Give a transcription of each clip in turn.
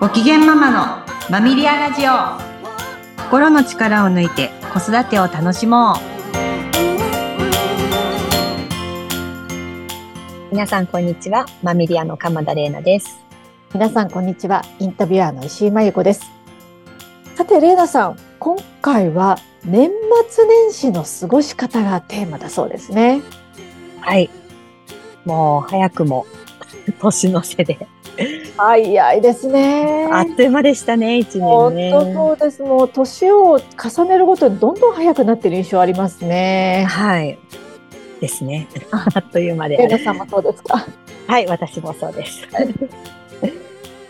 ご機嫌ママのマミリアラジオ。心の力を抜いて子育てを楽しもう。皆さんこんにちはマミリアの鎌田玲奈です。皆さんこんにちはインタビュアーの石井真由子です。さて玲奈さん今回は年末年始の過ごし方がテーマだそうですね。はい。もう早くも年の瀬で早いですね。あっという間でしたね、一年ね。本当そうです。もう年を重ねるごとにどんどん早くなってる印象ありますね。はい。ですね。あっという間で。皆さんもそうですか？はい、私もそうです。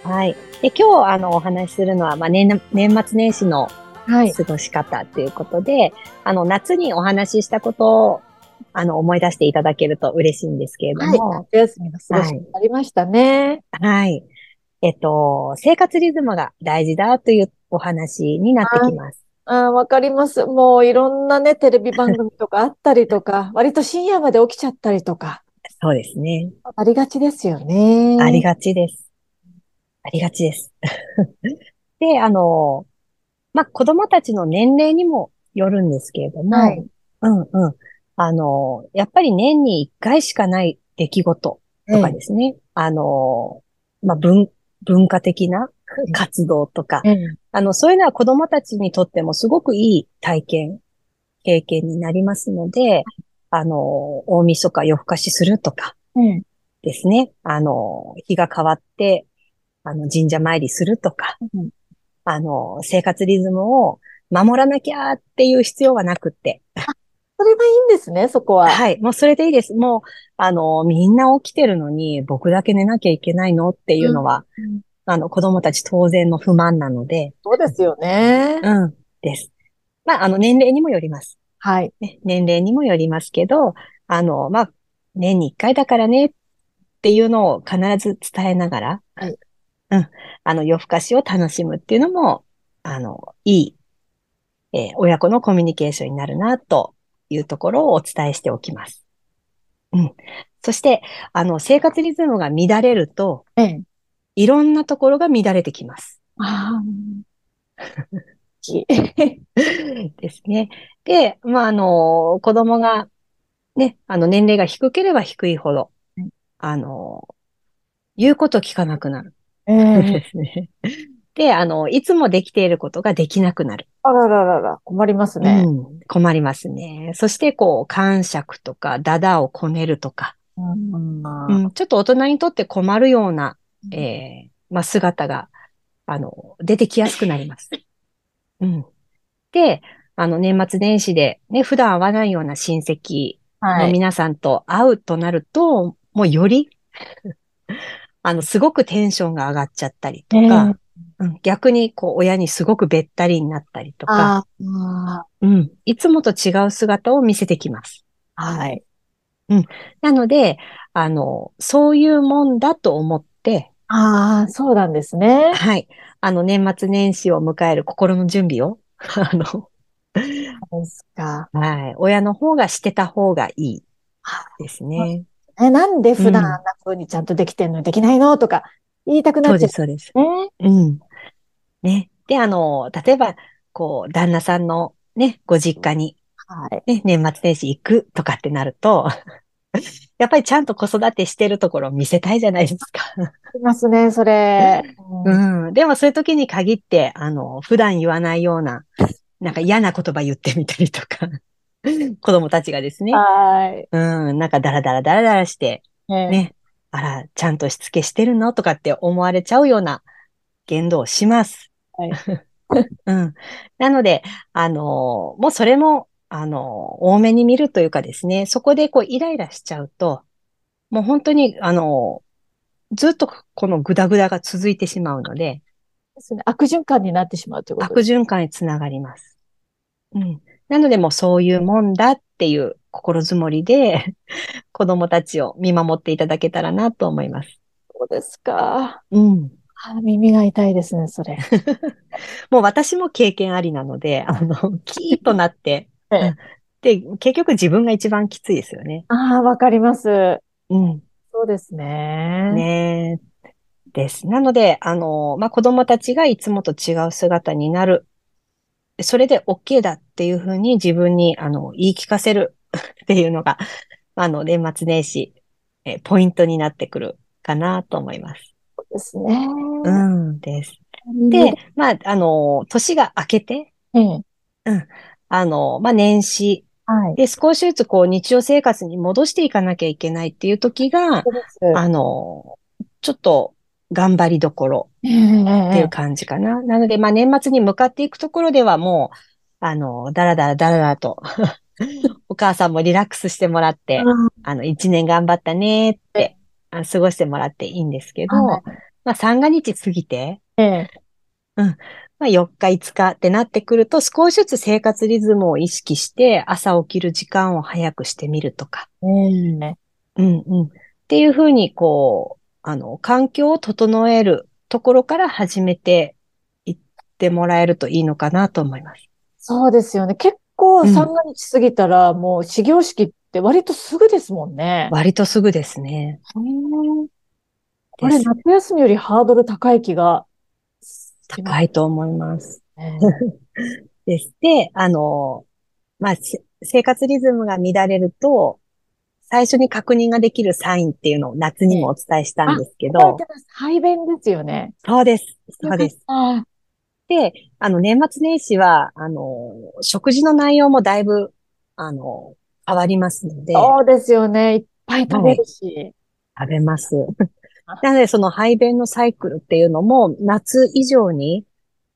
はい。で、今日、あの、お話しするのは、まあ、年、年末年始の過ごし方ということで、はい、あの、夏にお話ししたことあの、思い出していただけると嬉しいんですけれども。はい、夏休みの過ごしありましたね。はい。えっと、生活リズムが大事だというお話になってきます。あわかります。もういろんなね、テレビ番組とかあったりとか、割と深夜まで起きちゃったりとか。そうですね。ありがちですよね。ありがちです。ありがちです。で、あの、まあ、子供たちの年齢にもよるんですけれども、はい、うんうん。あの、やっぱり年に一回しかない出来事とかですね。あの、まあ、文、文化的な活動とか、あの、そういうのは子供たちにとってもすごくいい体験、経験になりますので、あの、大晦日夜更かしするとか、ですね。あの、日が変わって、あの、神社参りするとか、あの、生活リズムを守らなきゃっていう必要はなくって、それがいいんですね、そこは。はい。もうそれでいいです。もう、あの、みんな起きてるのに、僕だけ寝なきゃいけないの？っていうのは、うん、あの、子供たち当然の不満なので。そうですよね。うん。です。まあ、あの、年齢にもよります。はい。ね、年齢にもよりますけど、あの、まあ、年に一回だからねっていうのを必ず伝えながら、はい。うん。あの、夜更かしを楽しむっていうのも、あの、いい、えー、親子のコミュニケーションになるなというところをお伝えしておきます。うん。そして、あの、生活リズムが乱れると、ええ、いろんなところが乱れてきます。ああ。ですね。で、まあ、あの、子供が、ね、あの、年齢が低ければ低いほど、あの、言うこと聞かなくなる。ええ ですね。で、あの、いつもできていることができなくなる。あらららら、困りますね。うん、困りますね。そして、こう、感触とか、ダダをこねるとか、うん、うん、ちょっと大人にとって困るような、えー、まあ、姿が、あの、出てきやすくなります。うん。で、あの、年末年始で、ね、普段会わないような親戚の皆さんと会うとなると、はい、もうより あの、すごくテンションが上がっちゃったりとか、えーうん、逆にこう親にすごくべったりになったりとか、うん、いつもと違う姿を見せてきます。はい。うん。なので、あの、そういうもんだと思って、ああ、そうなんですね。はい。あの、年末年始を迎える心の準備を、あの、ですか。はい。親の方がしてた方がいいですね。え、なんで普段あんな風にちゃんとできてんの？にできないの？とか言いたくなっちゃう。そうです、そうです。ね。うん。ね。で、あの、例えば、こう、旦那さんのね、ご実家に、はい。ね、年末年始行くとかってなると、やっぱりちゃんと子育てしてるところを見せたいじゃないですか。いますね、それ。うん。でもそういう時に限って、あの、普段言わないような、なんか嫌な言葉言ってみたりとか、子供たちがですね。はい。うん、なんかダラダラダラダラして、ね、あら、ちゃんとしつけしてるの？とかって思われちゃうような言動をします。はい。うん。なので、あの、もうそれも、あの、多めに見るというかですね、そこでこうイライラしちゃうと、もう本当に、あの、ずっとこのグダグダが続いてしまうので、ですね。悪循環になってしまうということ悪循環につながります。うん。なのでもうそういうもんだっていう心づもりで 子供たちを見守っていただけたらなと思います。そうですか。うん。あ耳が痛いですね、それ。もう私も経験ありなので、あの、キーとなって、で、結局自分が一番きついですよね。ああ、わかります。うん。そうですね。ねです。なので、あの、まあ、子供たちがいつもと違う姿になる。それで OK だっていうふうに自分に、あの、言い聞かせる っていうのが、あの、年末年始、えーポイントになってくるかなと思います。ですね。うん、です。でで、、まあ、あの、年が明けて、ええあの、まあ、年始はい。で少しずつこう日常生活に戻していかなきゃいけないっていう時が、あの、ちょっと頑張りどころええっていう感じかな。なので、まあ、年末に向かっていくところではもう、あの、だらだらだらだらと、お母さんもリラックスしてもらって、あの、一年頑張ったねって、あ過ごしてもらっていいんですけど、はいまあ、三が日過ぎて、ええまあ、4日5日ってなってくると、少しずつ生活リズムを意識して、朝起きる時間を早くしてみるとか、ええうんうん。っていうふうに、こう、あの、環境を整えるところから始めていってもらえるといいのかなと思います。そうですよね。結構うん三が日過ぎたら、もう始業式って割とすぐですもんね。割とすぐですね。うんこれ夏休みよりハードル高い気が高いと思います。ね。です。で、あの、まあ、せ生活リズムが乱れると、最初に確認ができるサインっていうのを夏にもお伝えしたんですけど。排便ですよね。そうです。そうです。あで、あの、年末年始は、あの、食事の内容もだいぶ、あの、変わりますので、そうですよね。いっぱい食べるし。食べます。なので、その排便のサイクルっていうのも、夏以上に、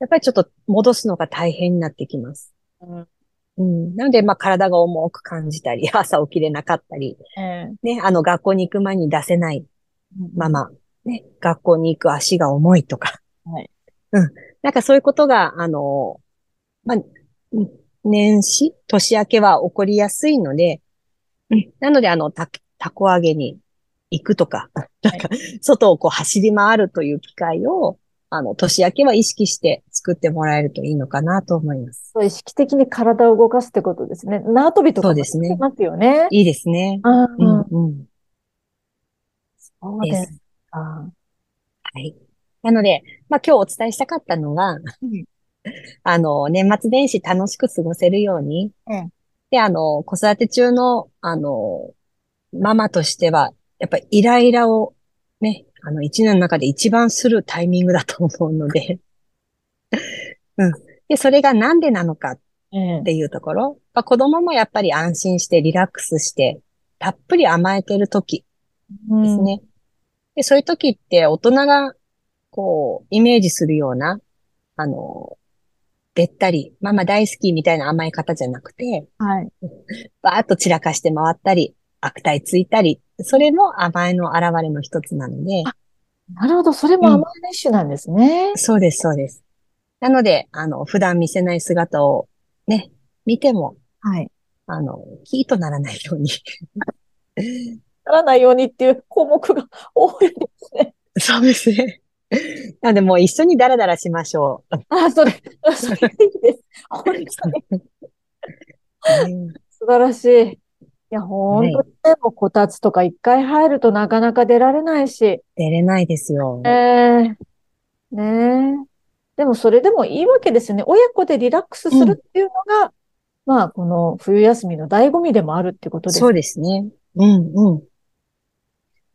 やっぱりちょっと戻すのが大変になってきます。うんうん。なので、まあ、体が重く感じたり、朝起きれなかったり、えね、あの、学校に行く前に出せないえまま、ね、学校に行く足が重いとか。はい。うん。なんかそういうことが、あの、まあ、うん年始、年明けは起こりやすいので、うん。なので、あの、た、たこ揚げに行くとか、なんか、外をこう走り回るという機会を、あの、年明けは意識して作ってもらえるといいのかなと思います。そう意識的に体を動かすってことですね。縄跳びとかもですねますよね。いいですね。あうん、あ、うん。そうです。はい。なので、まあ今日お伝えしたかったのは、ん あの、年末年始楽しく過ごせるように、うん。で、あの、子育て中の、あの、ママとしては、やっぱりイライラをね、あの、一年の中で一番するタイミングだと思うので、うん。で、それがなんでなのかええっていうところ、まあ、子供もやっぱり安心してリラックスして、たっぷり甘えてる時ですね。で、そういう時って大人が、こう、イメージするような、あの、べったり、ママ大好きみたいな甘え方じゃなくて、はい。バーッと散らかして回ったり、悪態ついたり、それも甘えの現れの一つなので、なるほど。それも甘えの一種なんですね。そうです、そうです。なので、あの、普段見せない姿をね、見ても、はい。あの、キーとならないように。ならないようにっていう項目が多いですね。そうですね。なので、もう一緒にダラダラしましょう。あ、それ、それいいです。本当にね素晴らしい。いや、本当にね、もうこたつとか一回入るとなかなか出られないし、出れないですよ。ええねえ。でもそれでもいいわけですよね。親子でリラックスするっていうのが、まあ、この冬休みの醍醐味でもあるってことですそうですね。うん、うん。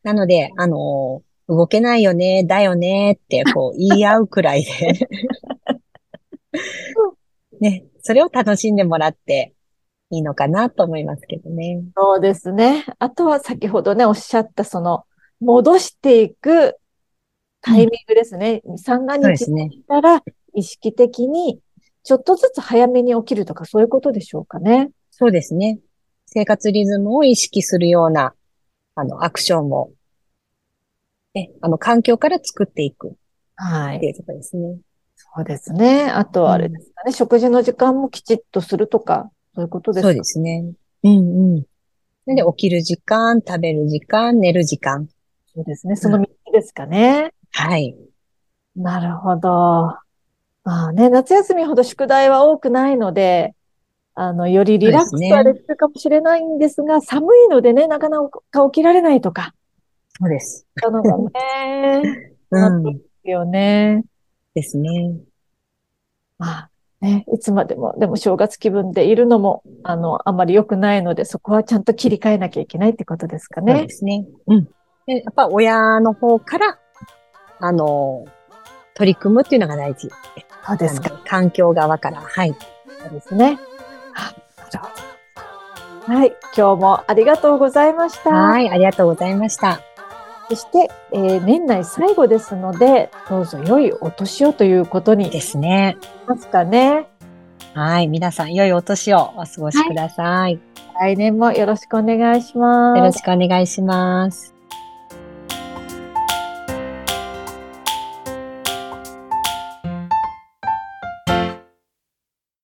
なので、あの、動けないよね、だよねって、こう、言い合うくらいで。ね、それを楽しんでもらっていいのかなと思いますけどね。そうですね。あとは先ほどね、おっしゃったその、戻していくタイミングですね。三が日そうですね。たら意識的にちょっとずつ早めに起きるとかそういうことでしょうかね。そうですね。生活リズムを意識するような、あの、アクションを、ね、あの、環境から作っていくはい。っていうとですね。そうですね。あとはあれですかね。食事の時間もきちっとするとか、そういうことですか？そうですね。うんうん。で、起きる時間、食べる時間、寝る時間。そうですね。その3つですかね。はい。なるほど。まあね、夏休みほど宿題は多くないので、あの、よりリラックスはできるかもしれないんですが、寒いのでね、なかなか起きられないとか、そうです。そういうのがね、うん。ですよね。ですね。まあね、いつまでも、でも正月気分でいるのも、あの、あまり良くないので、そこはちゃんと切り替えなきゃいけないってことですかねそうで。すね。うん。で、やっぱ親の方から、あの、取り組むっていうのが大事。そうですか。環境側から。はい。そうですね。はい。今日もありがとうございました。はい。ありがとうございました。そして、えー年内最後ですので、どうぞ良いお年をということにですね。ますかね。はい。皆さん、良いお年をお過ごしください。来年もよろしくお願いします。よろしくお願いします。